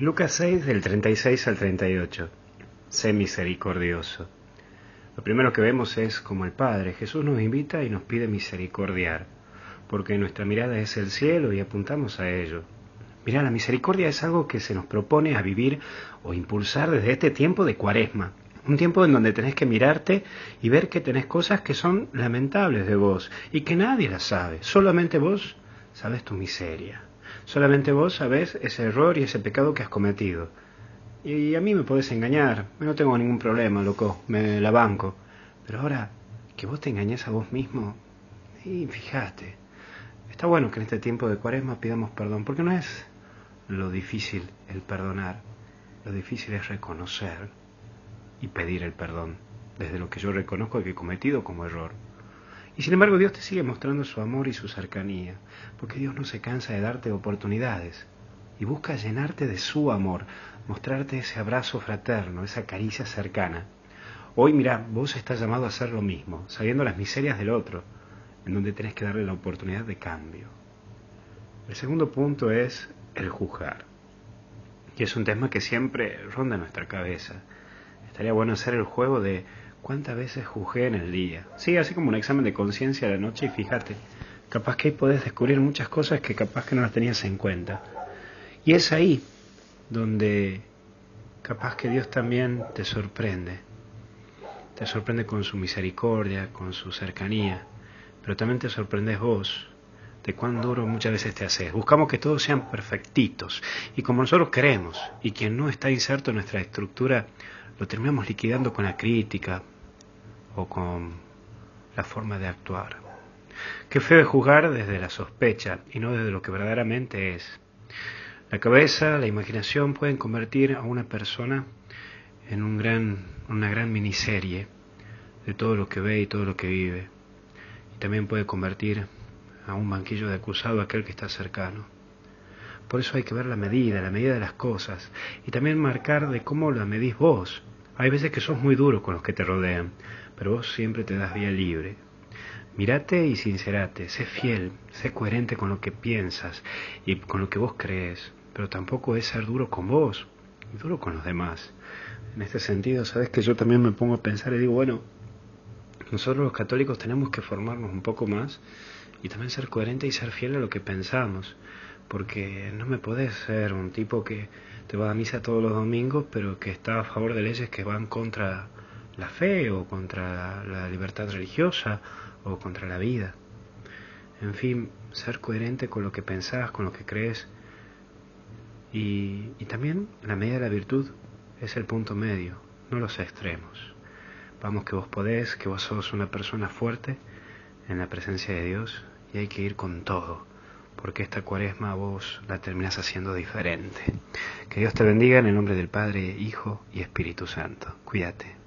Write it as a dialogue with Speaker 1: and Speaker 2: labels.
Speaker 1: Lucas 6 del 36 al 38. Sé misericordioso. Lo primero que vemos es como el Padre. Jesús nos invita y nos pide misericordiar, porque nuestra mirada es el cielo y apuntamos a ello. Mira, la misericordia es algo que se nos propone a vivir o impulsar desde este tiempo de cuaresma. Un tiempo en donde tenés que mirarte y ver que tenés cosas que son lamentables de vos y que nadie las sabe. Solamente vos sabes tu miseria. Solamente vos sabés ese error y ese pecado que has cometido. Y a mí me podés engañar, no tengo ningún problema, loco, me la banco. Pero ahora, que vos te engañes a vos mismo, y fíjate, está bueno que en este tiempo de cuaresma pidamos perdón, porque no es lo difícil el perdonar, lo difícil es reconocer y pedir el perdón, desde lo que yo reconozco que he cometido como error. Y sin embargo Dios te sigue mostrando su amor y su cercanía, porque Dios no se cansa de darte oportunidades y busca llenarte de su amor, mostrarte ese abrazo fraterno, esa caricia cercana. Hoy, mira, vos estás llamado a hacer lo mismo, sabiendo las miserias del otro, en donde tenés que darle la oportunidad de cambio. El segundo punto es el juzgar, y es un tema que siempre ronda nuestra cabeza. Estaría bueno hacer el juego de ¿Cuántas veces juzgué en el día? Sí, así como un examen de conciencia a la noche y fíjate, capaz que ahí podés descubrir muchas cosas que capaz que no las tenías en cuenta. Y es ahí donde capaz que Dios también te sorprende. Te sorprende con su misericordia, con su cercanía, pero también te sorprendes vos de cuán duro muchas veces te haces. Buscamos que todos sean perfectitos y como nosotros queremos y quien no está inserto en nuestra estructura lo terminamos liquidando con la crítica o con la forma de actuar. Qué feo es juzgar desde la sospecha y no desde lo que verdaderamente es. La cabeza, la imaginación pueden convertir a una persona en un gran, una gran miniserie de todo lo que ve y todo lo que vive. Y también puede convertir a un banquillo de acusado aquel que está cercano. Por eso hay que ver la medida, la medida de las cosas, y también marcar de cómo la medís vos. Hay veces que sos muy duro con los que te rodean, pero vos siempre te das vía libre. Mirate y sincerate, sé fiel, sé coherente con lo que piensas y con lo que vos crees, pero tampoco es ser duro con vos, duro con los demás. En este sentido, sabes que yo también me pongo a pensar y digo, bueno, nosotros los católicos tenemos que formarnos un poco más y también ser coherente y ser fiel a lo que pensamos porque no me podés ser un tipo que te va a misa todos los domingos, pero que está a favor de leyes que van contra la fe o contra la libertad religiosa o contra la vida. En fin, ser coherente con lo que pensás, con lo que crees. Y, y también la medida de la virtud es el punto medio, no los extremos. Vamos que vos podés, que vos sos una persona fuerte en la presencia de Dios y hay que ir con todo porque esta cuaresma vos la terminas haciendo diferente. Que Dios te bendiga en el nombre del Padre, Hijo y Espíritu Santo. Cuídate.